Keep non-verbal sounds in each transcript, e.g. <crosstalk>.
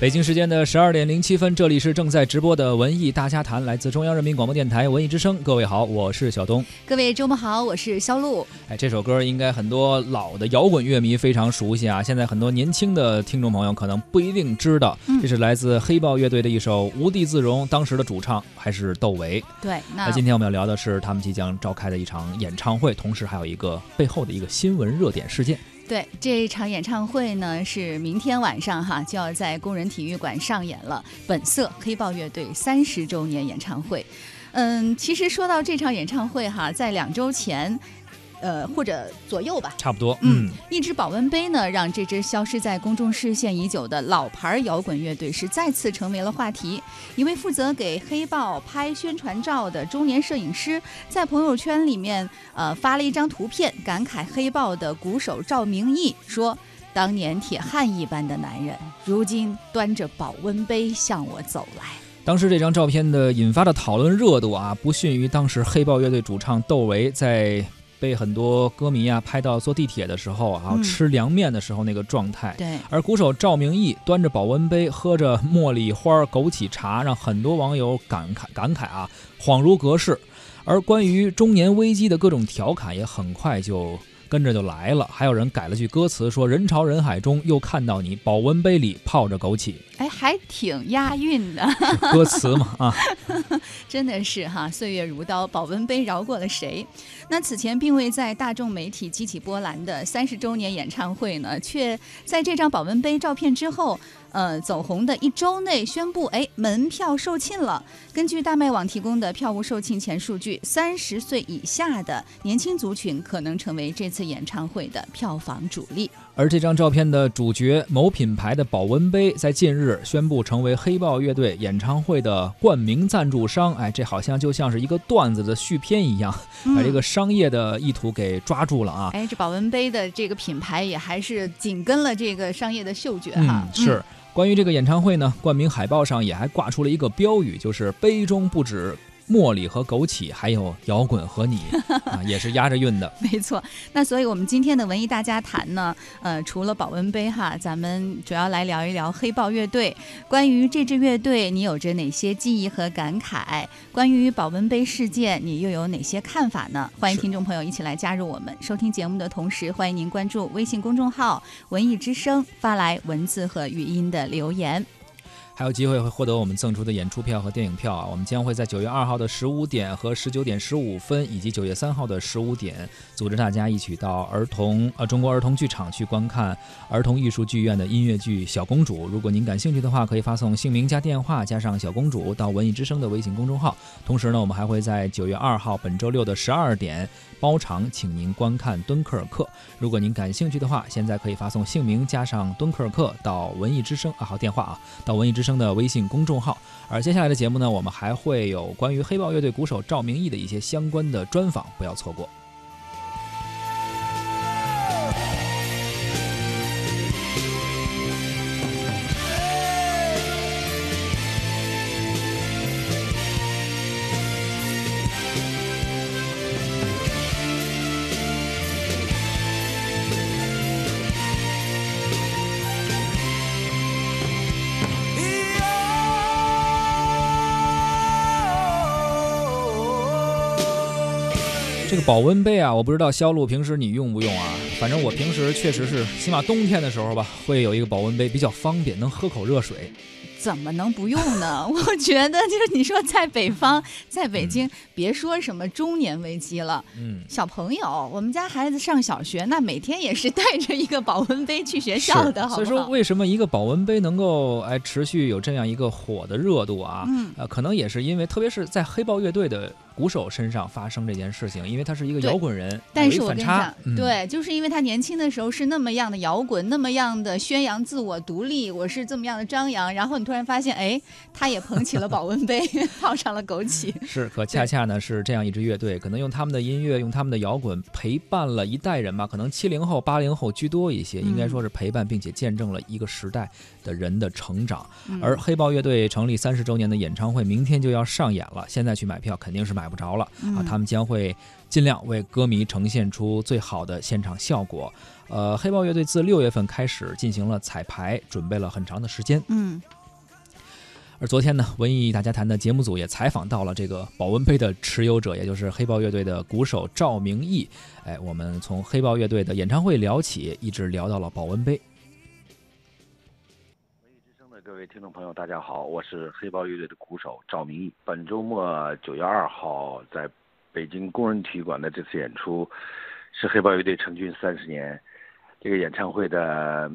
北京时间的十二点零七分，这里是正在直播的文艺大家谈，来自中央人民广播电台文艺之声。各位好，我是小东。各位周末好，我是肖路。哎，这首歌应该很多老的摇滚乐迷非常熟悉啊，现在很多年轻的听众朋友可能不一定知道，嗯这是来自黑豹乐队的一首《无地自容》，当时的主唱还是窦唯。对，那那今天我们要聊的是他们即将召开的一场演唱会，同时还有一个背后的一个新闻热点事件。对这场演唱会呢，是明天晚上哈就要在工人体育馆上演了本色黑豹乐队三十周年演唱会。嗯，其实说到这场演唱会哈，在两周前，呃或者左右吧，差不多，嗯，一只保温杯呢，让这支消失在公众视线已久的老牌摇滚乐队是再次成为了话题。一位负责给黑豹拍宣传照的中年摄影师，在朋友圈里面呃发了一张图片，感慨黑豹的鼓手赵明义说：“当年铁汉一般的男人，如今端着保温杯向我走来。”当时这张照片的引发的讨论热度啊，不逊于当时黑豹乐队主唱窦唯在被很多歌迷啊拍到坐地铁的时候啊，嗯吃凉面的时候那个状态。对，而鼓手赵明义端着保温杯，喝着茉莉花枸杞茶，让很多网友感慨感慨啊，恍如隔世。而关于中年危机的各种调侃也很快就跟着就来了，还有人改了句歌词说：“人潮人海中又看到你，保温杯里泡着枸杞。哎，还挺押韵的。<laughs> ”歌词嘛啊，<laughs> 真的是哈，岁月如刀，保温杯饶过了谁？那此前并未在大众媒体激起波澜的三十周年演唱会呢，却在这张保温杯照片之后，呃，走红的一周内宣布，哎，门票售罄了。根据大麦网提供的票务售罄前数据，三十岁以下的年轻族群可能成为这次演唱会的票房主力。而这张照片的主角某品牌的保温杯，在近日宣布成为黑豹乐队演唱会的冠名赞助商。哎，这好像就像是一个段子的续篇一样，把这个商业的意图给抓住了啊。哎，这保温杯的这个品牌也还是紧跟了这个商业的嗅觉哈。嗯，是。关于这个演唱会呢，冠名海报上也还挂出了一个标语，就是“杯中不止茉莉和枸杞，还有摇滚和你”，<laughs> 啊，也是押着韵的。没错，那所以我们今天的文艺大家谈呢，呃，除了保温杯哈，咱们主要来聊一聊黑豹乐队。关于这支乐队，你有着哪些记忆和感慨？关于保温杯事件，你又有哪些看法呢？欢迎听众朋友一起来加入我们。收听节目的同时，欢迎您关注微信公众号“文艺之声”，发来文字和语音的留言。还有机会会获得我们赠出的演出票和电影票啊！我们将会在九月二号的十五点和十九点十五分，以及九月三号的十五点，组织大家一起到儿童呃中国儿童剧场去观看儿童艺术剧院的音乐剧《小公主》。如果您感兴趣的话，可以发送姓名加电话加上“小公主”到文艺之声的微信公众号。同时呢，我们还会在九月二号本周六的十二点包场，请您观看《敦刻尔克》。如果您感兴趣的话，现在可以发送姓名加上敦刻尔克到文艺之声啊，好电话啊，到文艺之声。声的微信公众号。而接下来的节目呢，我们还会有关于黑豹乐队鼓手赵明义的一些相关的专访，不要错过。这个保温杯啊，我不知道肖路平时你用不用啊？反正我平时确实是，起码冬天的时候吧，会有一个保温杯，比较方便，能喝口热水。怎么能不用呢？<laughs> 我觉得就是你说在北方，在北京，别说什么中年危机了，嗯，小朋友，我们家孩子上小学，那每天也是带着一个保温杯去学校的，好所以说，为什么一个保温杯能够哎持续有这样一个火的热度啊？嗯，呃，可能也是因为，特别是在黑豹乐队的鼓手身上发生这件事情，因为他是一个摇滚人，但是我跟你讲，对，就是因为他年轻的时候是那么样的摇滚，那么样的宣扬自我独立，我是这么样的张扬，然后你突然发现，哎，他也捧起了保温杯，<laughs> 泡上了枸杞。是，可恰恰呢是这样一支乐队，可能用他们的音乐，用他们的摇滚陪伴了一代人吧，可能七零后、八零后居多一些，应该说是陪伴并且见证了一个时代的人的成长。而黑豹乐队成立三十周年的演唱会明天就要上演了，现在去买票肯定是买不着了啊！他们将会尽量为歌迷呈现出最好的现场效果。呃，黑豹乐队自六月份开始进行了彩排，准备了很长的时间。嗯。而昨天呢，文艺大家谈的节目组也采访到了这个保温杯的持有者，也就是黑豹乐队的鼓手赵明义。哎，我们从黑豹乐队的演唱会聊起，一直聊到了保温杯。文艺之声的各位听众朋友，大家好，我是黑豹乐队的鼓手赵明义。本周末九月二号在北京工人体育馆的这次演出，是黑豹乐队成军三十年。这个演唱会的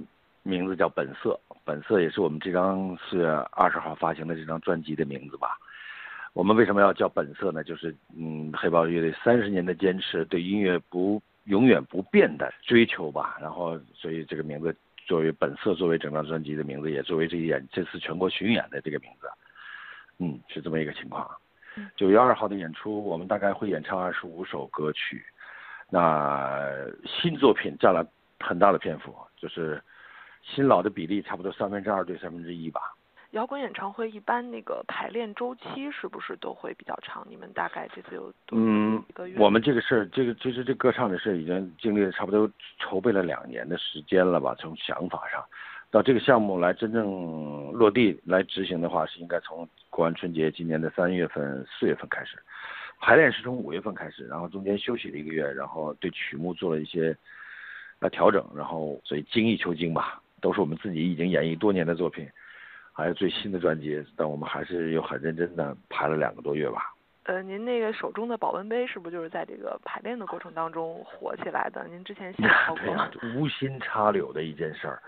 名字叫《本色》。本色也是我们这张四月二十号发行的这张专辑的名字吧。我们为什么要叫本色呢？就是嗯，黑豹乐队三十年的坚持，对音乐不永远不变的追求吧。然后，所以这个名字作为本色，作为整张专辑的名字，也作为这演这次全国巡演的这个名字。嗯，是这么一个情况。九月二号的演出，我们大概会演唱二十五首歌曲。那新作品占了很大的篇幅，就是。新老的比例差不多三分之二对三分之一吧。摇滚演唱会一般那个排练周期是不是都会比较长？你们大概这次有嗯？我们这个事儿，这个其实这歌唱的事已经经历了差不多筹备了两年的时间了吧？从想法上，到这个项目来真正落地来执行的话，是应该从过完春节今年的三月份、四月份开始。排练是从五月份开始，然后中间休息了一个月，然后对曲目做了一些呃调整，然后所以精益求精吧。都是我们自己已经演绎多年的作品，还有最新的专辑，但我们还是又很认真的排了两个多月吧。呃，您那个手中的保温杯是不是就是在这个排练的过程当中火起来的？您之前 <laughs> 写过吗？无心插柳的一件事儿。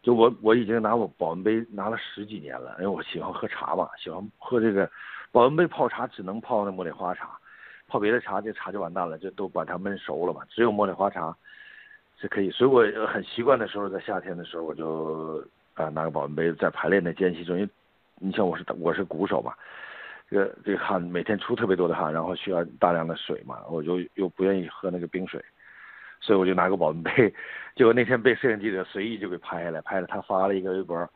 就我我已经拿我保温杯拿了十几年了，因为我喜欢喝茶嘛，喜欢喝这个保温杯泡茶，只能泡那茉莉花茶，泡别的茶这茶就完蛋了，就都把它焖熟了嘛，只有茉莉花茶。是可以，所以我很习惯的时候，在夏天的时候，我就啊拿个保温杯，在排练的间隙中，因为你像我是我是鼓手嘛，这个这个汗每天出特别多的汗，然后需要大量的水嘛，我就又不愿意喝那个冰水，所以我就拿个保温杯，结果那天被摄影记者随意就给拍下来，拍了他发了一个微博，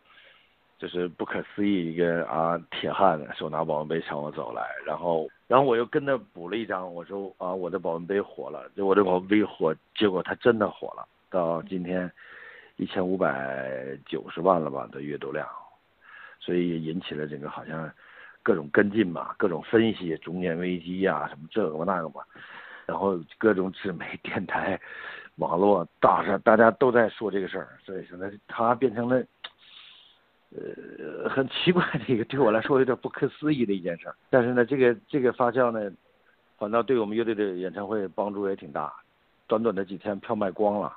就是不可思议一个啊铁汉手拿保温杯向我走来，然后。然后我又跟他补了一张，我说啊，我的保温杯火了，就我的保温杯火，结果它真的火了，到今天一千五百九十万了吧的阅读量，所以引起了这个好像各种跟进嘛，各种分析中年危机呀，什么这个那个嘛，然后各种纸媒、电台、网络大上大家都在说这个事儿，所以现在它变成了。呃，很奇怪的一个，对我来说有点不可思议的一件事儿。但是呢，这个这个发酵呢，反倒对我们乐队的演唱会帮助也挺大。短短的几天，票卖光了，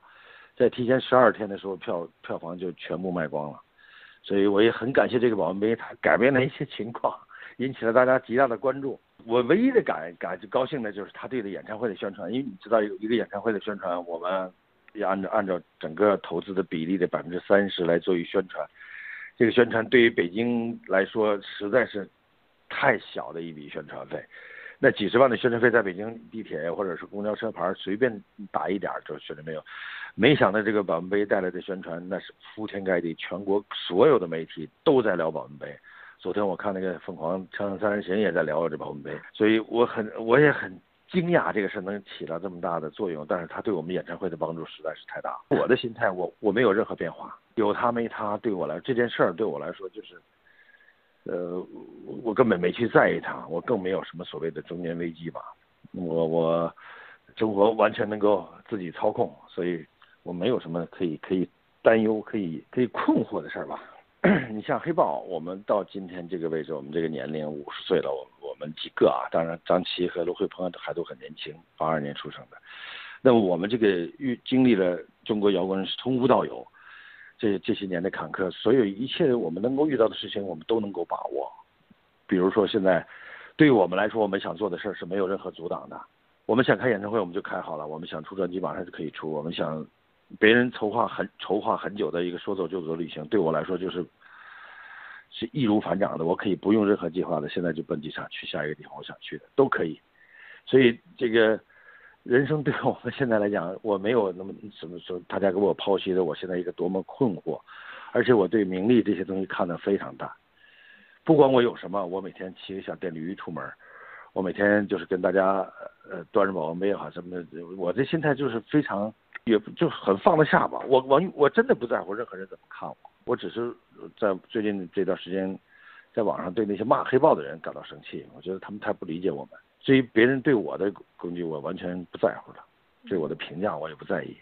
在提前十二天的时候，票票房就全部卖光了。所以我也很感谢这个保温杯，它改变了一些情况，引起了大家极大的关注。我唯一的感感就高兴的就是他对的演唱会的宣传，因为你知道有一个演唱会的宣传，我们也按照按照整个投资的比例的百分之三十来做一宣传。这个宣传对于北京来说实在是太小的一笔宣传费。那几十万的宣传费在北京地铁或者是公交车牌随便打一点就是宣传费用，没想到这个保温杯带来的宣传那是铺天盖地，全国所有的媒体都在聊保温杯。昨天我看那个凤凰锵锵三人行也在聊这保温杯，所以我很我也很惊讶这个事能起到这么大的作用，但是它对我们演唱会的帮助实在是太大。我的心态我我没有任何变化，有他没他对我来这件事儿对我来说就是。呃，我根本没去在意他，我更没有什么所谓的中年危机吧。我我生活完全能够自己操控，所以我没有什么可以可以担忧、可以可以困惑的事儿吧。<clears throat> 你像黑豹，我们到今天这个位置，我们这个年龄五十岁了，我我们几个啊，当然张琪和卢慧鹏还都很年轻，八二年出生的。那么我们这个遇经历了中国摇滚是从无到有。这这些年的坎坷，所有一切我们能够遇到的事情，我们都能够把握。比如说现在，对于我们来说，我们想做的事儿是没有任何阻挡的。我们想开演唱会，我们就开好了；我们想出专辑，马上就可以出。我们想别人筹划很筹划很久的一个说走就走的旅行，对我来说就是是易如反掌的。我可以不用任何计划的，现在就奔机场去下一个地方我想去的都可以。所以这个。人生对我们现在来讲，我没有那么怎么说，大家给我剖析的我现在一个多么困惑，而且我对名利这些东西看得非常淡。不管我有什么，我每天骑个小电驴出门，我每天就是跟大家呃端着保温杯也好什么的，我这心态就是非常也就很放得下吧。我我我真的不在乎任何人怎么看我，我只是在最近这段时间，在网上对那些骂黑豹的人感到生气，我觉得他们太不理解我们。至于别人对我的攻击，我完全不在乎了；对我的评价，我也不在意。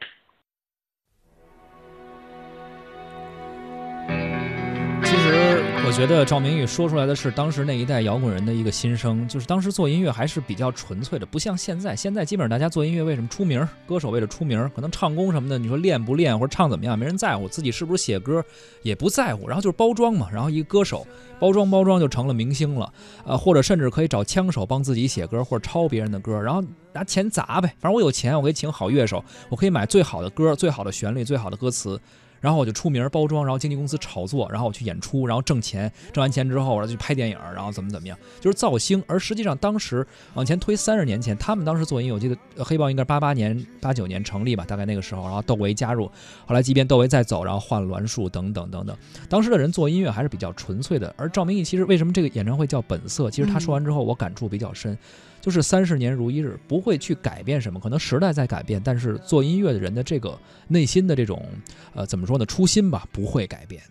其实，我觉得赵明宇说出来的是当时那一代摇滚人的一个心声，就是当时做音乐还是比较纯粹的，不像现在。现在基本上大家做音乐为什么出名？歌手为了出名，可能唱功什么的，你说练不练或者唱怎么样，没人在乎，自己是不是写歌也不在乎。然后就是包装嘛，然后一个歌手包装包装就成了明星了，呃，或者甚至可以找枪手帮自己写歌或者抄别人的歌，然后拿钱砸呗。反正我有钱，我可以请好乐手，我可以买最好的歌、最好的旋律、最好的歌词。然后我就出名包装，然后经纪公司炒作，然后我去演出，然后挣钱，挣完钱之后，我再去拍电影，然后怎么怎么样，就是造星。而实际上，当时往前推三十年前，他们当时做音乐，我记得黑豹应该是八八年、八九年成立吧，大概那个时候，然后窦唯加入，后来即便窦唯再走，然后换栾树等等等等。当时的人做音乐还是比较纯粹的。而赵明义其实为什么这个演唱会叫本色？其实他说完之后，我感触比较深。就是三十年如一日，不会去改变什么。可能时代在改变，但是做音乐的人的这个内心的这种，呃，怎么说呢？初心吧，不会改变。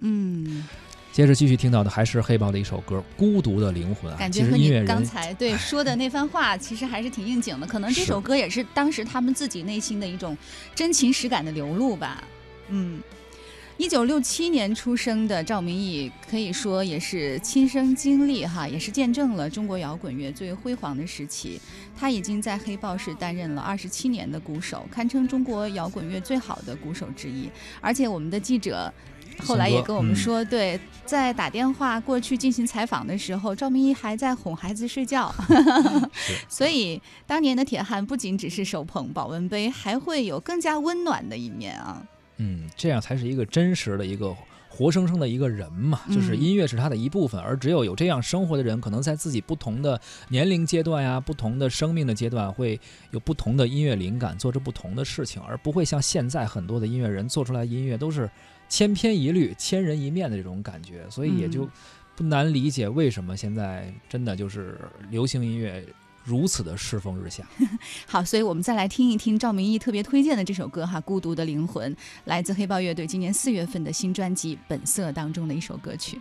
嗯。接着继续听到的还是黑豹的一首歌《孤独的灵魂》。感觉和你刚才对说的那番话，其实还是挺应景的。可能这首歌也是当时他们自己内心的一种真情实感的流露吧。嗯。一九六七年出生的赵明义，可以说也是亲身经历哈，也是见证了中国摇滚乐最辉煌的时期。他已经在黑豹是担任了二十七年的鼓手，堪称中国摇滚乐最好的鼓手之一。而且我们的记者后来也跟我们说，对，在打电话过去进行采访的时候，赵明义还在哄孩子睡觉。<laughs> <laughs> 所以当年的铁汉不仅只是手捧保温杯，还会有更加温暖的一面啊。嗯，这样才是一个真实的一个活生生的一个人嘛。就是音乐是他的一部分，而只有有这样生活的人，可能在自己不同的年龄阶段呀、不同的生命的阶段，会有不同的音乐灵感，做着不同的事情，而不会像现在很多的音乐人做出来音乐都是千篇一律、千人一面的这种感觉。所以也就不难理解为什么现在真的就是流行音乐。如此的世风日下，<laughs> 好，所以我们再来听一听赵明义特别推荐的这首歌哈，《孤独的灵魂》，来自黑豹乐队今年四月份的新专辑《本色》当中的一首歌曲。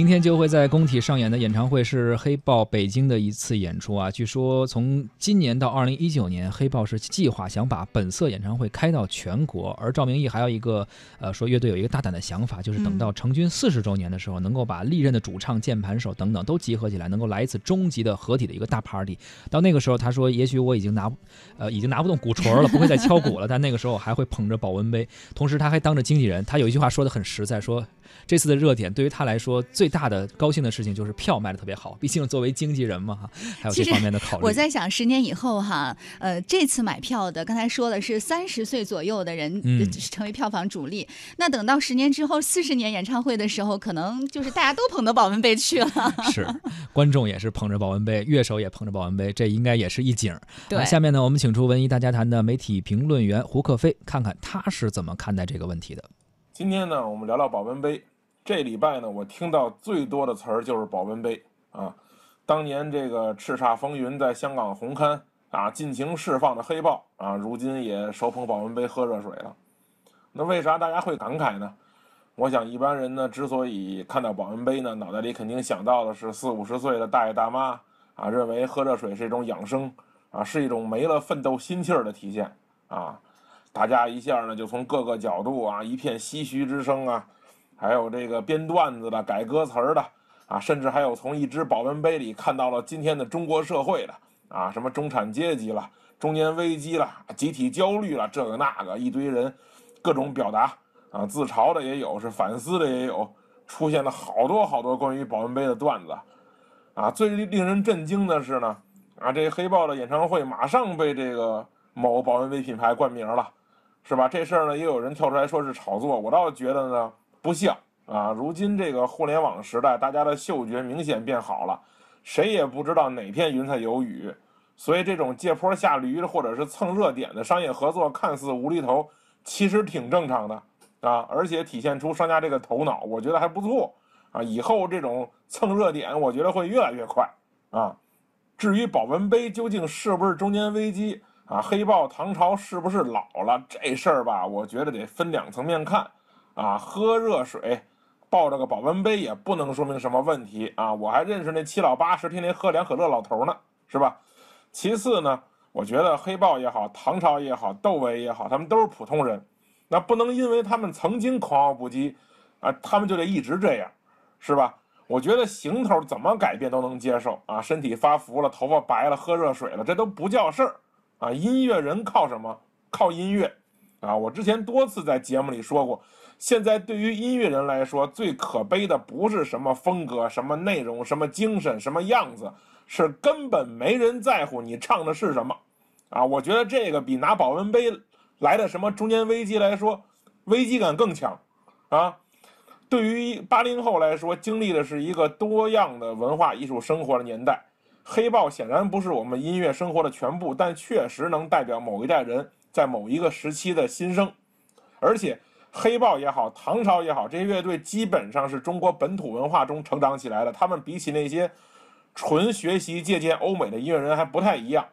明天就会在工体上演的演唱会是黑豹北京的一次演出啊！据说从今年到二零一九年，黑豹是计划想把本色演唱会开到全国。而赵明义还有一个呃说乐队有一个大胆的想法，就是等到成军四十周年的时候，能够把历任的主唱、键盘手等等都集合起来，能够来一次终极的合体的一个大 party。到那个时候，他说也许我已经拿呃已经拿不动鼓槌了，不会再敲鼓了，但那个时候还会捧着保温杯。同时，他还当着经纪人，他有一句话说的很实在，说这次的热点对于他来说。最大的高兴的事情就是票卖的特别好，毕竟作为经纪人嘛，哈，还有这方面的考虑。我在想，十年以后哈，呃，这次买票的，刚才说的是三十岁左右的人嗯成为票房主力，那等到十年之后，四十年演唱会的时候，可能就是大家都捧着保温杯去了。<laughs> 是，观众也是捧着保温杯，乐手也捧着保温杯，这应该也是一景。对，下面呢，我们请出文艺大家谈的媒体评论员胡克飞，看看他是怎么看待这个问题的。今天呢，我们聊聊保温杯。这礼拜呢，我听到最多的词儿就是保温杯啊。当年这个叱咤风云在香港红磡啊尽情释放的黑豹啊，如今也手捧保温杯喝热水了。那为啥大家会感慨呢？我想一般人呢，之所以看到保温杯呢，脑袋里肯定想到的是四五十岁的大爷大妈啊，认为喝热水是一种养生啊，是一种没了奋斗心气儿的体现啊。大家一下呢，就从各个角度啊，一片唏嘘之声啊。还有这个编段子的、改歌词的啊，甚至还有从一只保温杯里看到了今天的中国社会的啊，什么中产阶级了、中年危机了、集体焦虑了，这个那个一堆人，各种表达啊，自嘲的也有，是反思的也有，出现了好多好多关于保温杯的段子啊。最令人震惊的是呢，啊，这黑豹的演唱会马上被这个某保温杯品牌冠名了，是吧？这事儿呢，也有人跳出来说是炒作，我倒觉得呢。不像啊！如今这个互联网时代，大家的嗅觉明显变好了，谁也不知道哪片云彩有雨，所以这种借坡下驴或者是蹭热点的商业合作，看似无厘头，其实挺正常的啊！而且体现出商家这个头脑，我觉得还不错啊！以后这种蹭热点，我觉得会越来越快啊！至于保温杯究竟是不是中年危机啊？黑豹唐朝是不是老了？这事儿吧，我觉得得分两层面看。啊，喝热水，抱着个保温杯也不能说明什么问题啊！我还认识那七老八十天天喝两可乐老头呢，是吧？其次呢，我觉得黑豹也好，唐朝也好，窦唯也好，他们都是普通人，那不能因为他们曾经狂傲不羁，啊，他们就得一直这样，是吧？我觉得行头怎么改变都能接受啊，身体发福了，头发白了，喝热水了，这都不叫事儿啊！音乐人靠什么？靠音乐啊！我之前多次在节目里说过。现在对于音乐人来说，最可悲的不是什么风格、什么内容、什么精神、什么样子，是根本没人在乎你唱的是什么，啊！我觉得这个比拿保温杯来的什么中年危机来说，危机感更强，啊！对于八零后来说，经历的是一个多样的文化艺术生活的年代，黑豹显然不是我们音乐生活的全部，但确实能代表某一代人在某一个时期的心声，而且。黑豹也好，唐朝也好，这些乐队基本上是中国本土文化中成长起来的。他们比起那些纯学习借鉴欧美的音乐人还不太一样，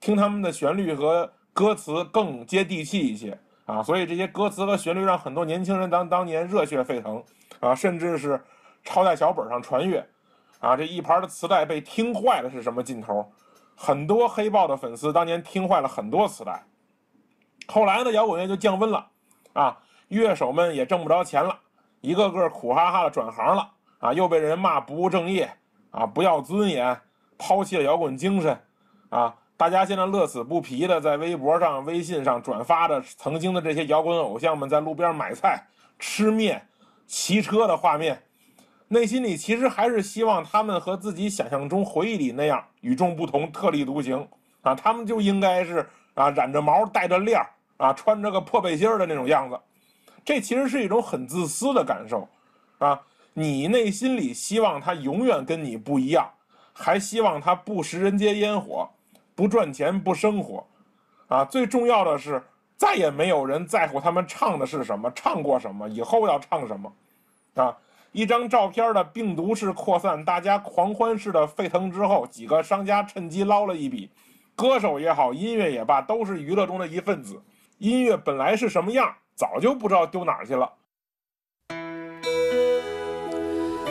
听他们的旋律和歌词更接地气一些啊。所以这些歌词和旋律让很多年轻人当当年热血沸腾啊，甚至是抄在小本上传阅啊。这一盘的磁带被听坏了是什么劲头？很多黑豹的粉丝当年听坏了很多磁带。后来呢，摇滚乐就降温了啊。乐手们也挣不着钱了，一个个苦哈哈的转行了啊！又被人骂不务正业啊，不要尊严，抛弃了摇滚精神啊！大家现在乐此不疲的在微博上、微信上转发着曾经的这些摇滚偶像们在路边买菜、吃面、骑车的画面，内心里其实还是希望他们和自己想象中回忆里那样与众不同、特立独行啊！他们就应该是啊，染着毛、戴着链儿啊，穿着个破背心的那种样子。这其实是一种很自私的感受，啊，你内心里希望他永远跟你不一样，还希望他不食人间烟火，不赚钱不生活，啊，最重要的是再也没有人在乎他们唱的是什么，唱过什么，以后要唱什么，啊，一张照片的病毒式扩散，大家狂欢式的沸腾之后，几个商家趁机捞了一笔，歌手也好，音乐也罢，都是娱乐中的一份子，音乐本来是什么样？早就不知道丢哪儿去了。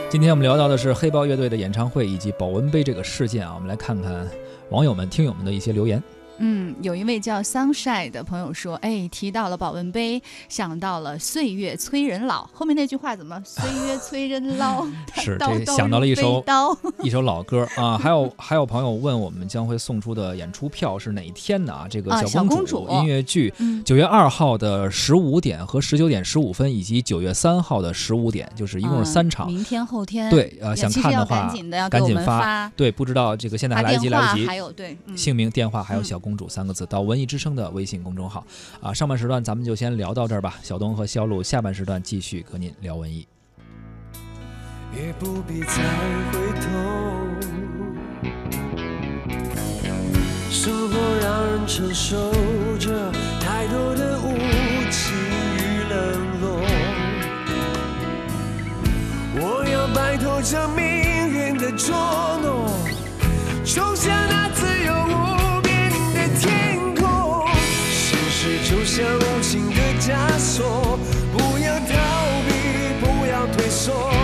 今天我们聊到的是黑豹乐队的演唱会以及保温杯这个事件啊，我们来看看网友们、听友们的一些留言。嗯，有一位叫 Sunshine 的朋友说，哎，提到了保温杯，想到了岁月催人老。后面那句话怎么？岁月催人老，<laughs> 是 <laughs> 这想到了一首。<laughs> 一首老歌啊，还有还有朋友问我们将会送出的演出票是哪一天的？啊，这个啊小公主音乐剧嗯九月二号的十五点和十九点十五分，以及九月三号的十五点，就是一共是三场。嗯明天、后天。对，呃，想看的话赶紧的要给我们赶紧发。对，不知道这个现在还来得及，来得及还。有对，嗯姓名、电话还有“嗯小公公主”三个字到文艺之声的微信公众号。啊。上半时段咱们就先聊到这儿吧，小东和肖路下半时段继续和您聊文艺。也不必再回头。生活让人承受着太多的无情与冷落，我要摆脱这命运的捉弄，冲向那像无情的枷锁，不要逃避，不要退缩。